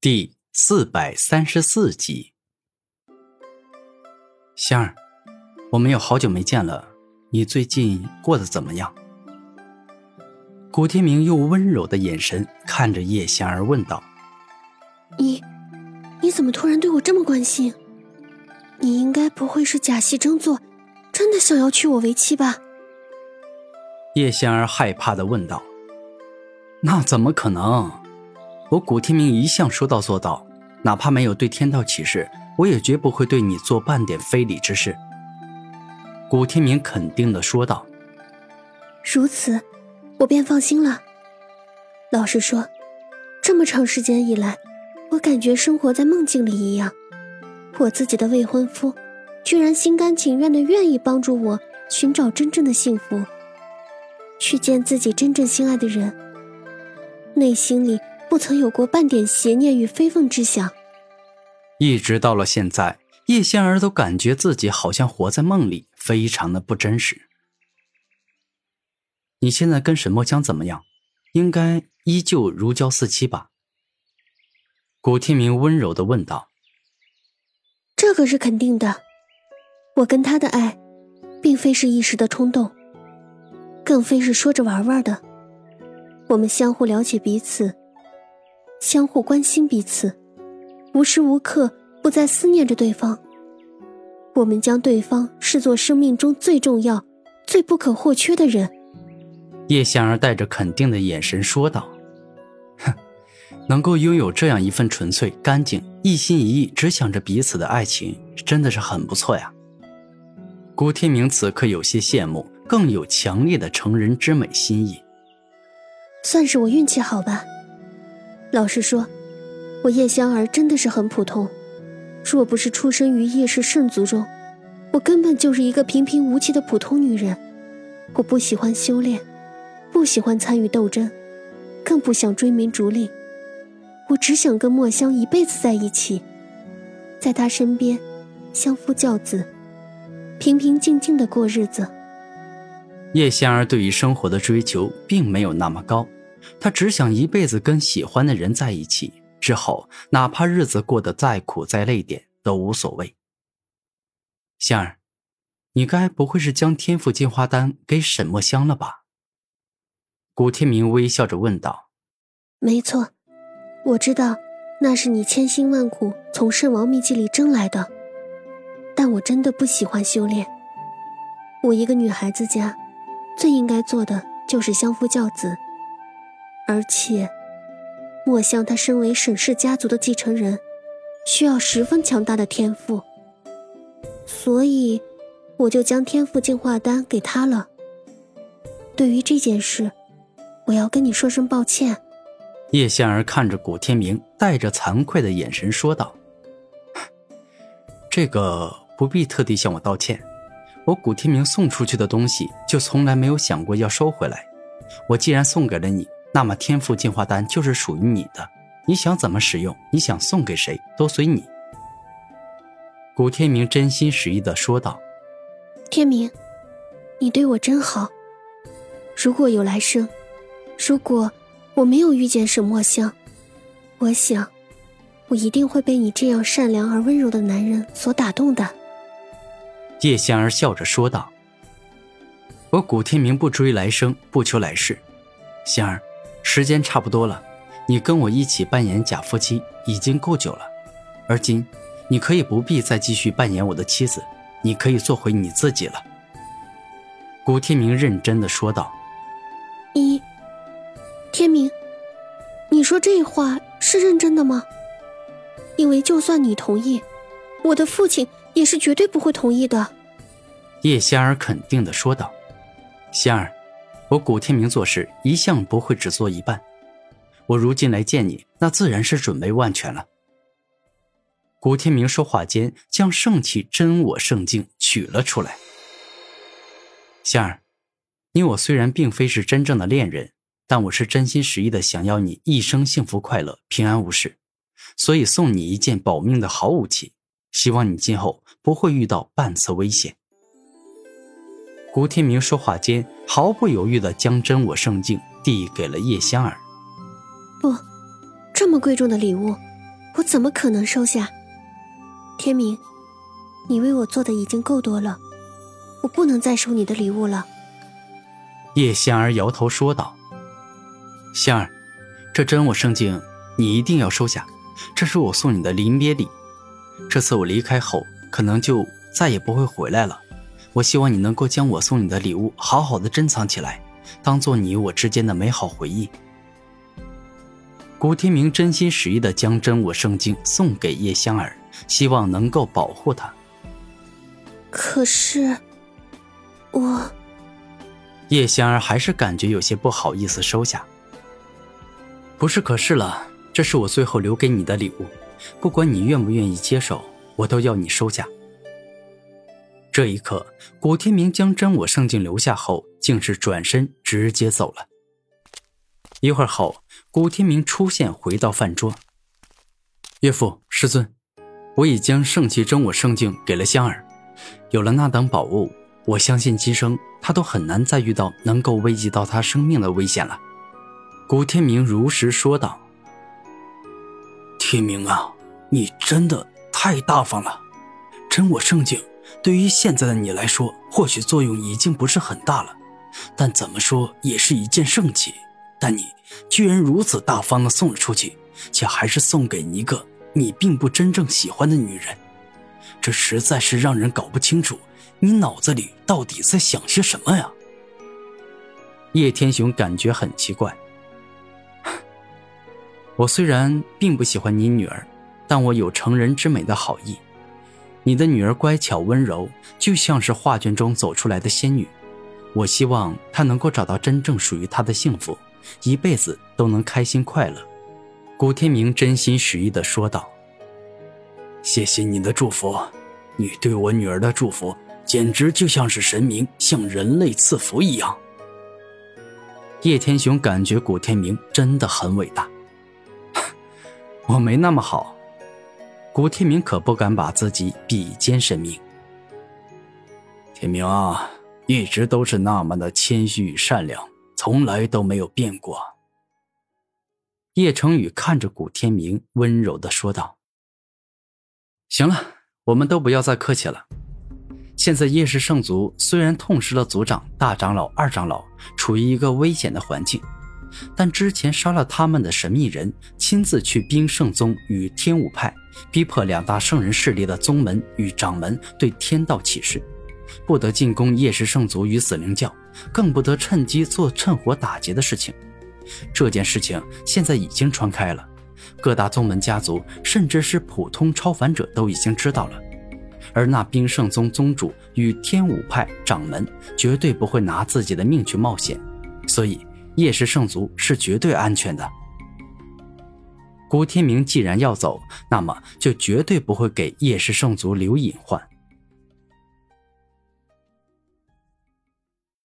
第四百三十四集，香儿，我们有好久没见了，你最近过得怎么样？古天明用温柔的眼神看着叶香儿问道：“你，你怎么突然对我这么关心？你应该不会是假戏真做，真的想要娶我为妻吧？”叶香儿害怕的问道：“那怎么可能？”我古天明一向说到做到，哪怕没有对天道起誓，我也绝不会对你做半点非礼之事。古天明肯定的说道：“如此，我便放心了。老实说，这么长时间以来，我感觉生活在梦境里一样。我自己的未婚夫，居然心甘情愿的愿意帮助我寻找真正的幸福，去见自己真正心爱的人，内心里。”不曾有过半点邪念与非分之想，一直到了现在，叶仙儿都感觉自己好像活在梦里，非常的不真实。你现在跟沈墨江怎么样？应该依旧如胶似漆吧？古天明温柔的问道。这个是肯定的，我跟他的爱，并非是一时的冲动，更非是说着玩玩的，我们相互了解彼此。相互关心彼此，无时无刻不在思念着对方。我们将对方视作生命中最重要、最不可或缺的人。叶香儿带着肯定的眼神说道：“哼，能够拥有这样一份纯粹、干净、一心一意只想着彼此的爱情，真的是很不错呀。”古天明此刻有些羡慕，更有强烈的成人之美心意。算是我运气好吧。老实说，我叶香儿真的是很普通。若不是出生于叶氏圣族中，我根本就是一个平平无奇的普通女人。我不喜欢修炼，不喜欢参与斗争，更不想追名逐利。我只想跟墨香一辈子在一起，在她身边，相夫教子，平平静静的过日子。叶香儿对于生活的追求并没有那么高。他只想一辈子跟喜欢的人在一起，之后哪怕日子过得再苦再累点都无所谓。仙儿，你该不会是将天赋进化丹给沈墨香了吧？古天明微笑着问道。没错，我知道那是你千辛万苦从圣王秘籍里争来的，但我真的不喜欢修炼。我一个女孩子家，最应该做的就是相夫教子。而且，墨香他身为沈氏家族的继承人，需要十分强大的天赋，所以我就将天赋进化丹给他了。对于这件事，我要跟你说声抱歉。叶仙儿看着古天明，带着惭愧的眼神说道：“这个不必特地向我道歉，我古天明送出去的东西，就从来没有想过要收回来。我既然送给了你。”那么天赋进化丹就是属于你的，你想怎么使用，你想送给谁都随你。”古天明真心实意的说道。“天明，你对我真好。如果有来生，如果我没有遇见沈墨香，我想，我一定会被你这样善良而温柔的男人所打动的。”叶仙儿笑着说道。“我古天明不追来生，不求来世，仙儿。”时间差不多了，你跟我一起扮演假夫妻已经够久了，而今，你可以不必再继续扮演我的妻子，你可以做回你自己了。”古天明认真的说道。“一，天明，你说这话是认真的吗？因为就算你同意，我的父亲也是绝对不会同意的。”叶仙儿肯定的说道，“仙儿。”我古天明做事一向不会只做一半，我如今来见你，那自然是准备万全了。古天明说话间，将圣器真我圣镜取了出来。仙儿，你我虽然并非是真正的恋人，但我是真心实意的想要你一生幸福快乐、平安无事，所以送你一件保命的好武器，希望你今后不会遇到半次危险。古天明说话间，毫不犹豫地将真我圣镜递给了叶香儿。不，这么贵重的礼物，我怎么可能收下？天明，你为我做的已经够多了，我不能再收你的礼物了。叶香儿摇头说道：“香儿，这真我圣镜你一定要收下，这是我送你的临别礼。这次我离开后，可能就再也不会回来了。我希望你能够将我送你的礼物好好的珍藏起来，当做你我之间的美好回忆。”古天明真心实意的将真我圣经送给叶香儿，希望能够保护她。可是，我叶香儿还是感觉有些不好意思收下。不是，可是了，这是我最后留给你的礼物，不管你愿不愿意接受，我都要你收下。这一刻，古天明将真我圣境留下后，竟是转身直接走了。一会儿后，古天明出现，回到饭桌。岳父、师尊，我已将圣器真我圣境给了香儿。有了那等宝物，我相信今生他都很难再遇到能够危及到他生命的危险了。古天明如实说道：“天明啊，你真的太大方了。真我圣境对于现在的你来说，或许作用已经不是很大了，但怎么说也是一件圣器。”但你居然如此大方的送了出去，且还是送给一个你并不真正喜欢的女人，这实在是让人搞不清楚你脑子里到底在想些什么呀！叶天雄感觉很奇怪。我虽然并不喜欢你女儿，但我有成人之美的好意。你的女儿乖巧温柔，就像是画卷中走出来的仙女。我希望她能够找到真正属于她的幸福。一辈子都能开心快乐，古天明真心实意的说道：“谢谢你的祝福，你对我女儿的祝福简直就像是神明向人类赐福一样。”叶天雄感觉古天明真的很伟大。我没那么好，古天明可不敢把自己比肩神明。天明啊，一直都是那么的谦虚与善良。从来都没有变过。叶成宇看着古天明，温柔的说道：“行了，我们都不要再客气了。现在叶氏圣族虽然痛失了族长、大长老、二长老，处于一个危险的环境，但之前杀了他们的神秘人，亲自去冰圣宗与天武派，逼迫两大圣人势力的宗门与掌门对天道起誓。”不得进攻夜氏圣族与死灵教，更不得趁机做趁火打劫的事情。这件事情现在已经传开了，各大宗门家族，甚至是普通超凡者都已经知道了。而那冰圣宗宗主与天武派掌门绝对不会拿自己的命去冒险，所以叶氏圣族是绝对安全的。古天明既然要走，那么就绝对不会给叶氏圣族留隐患。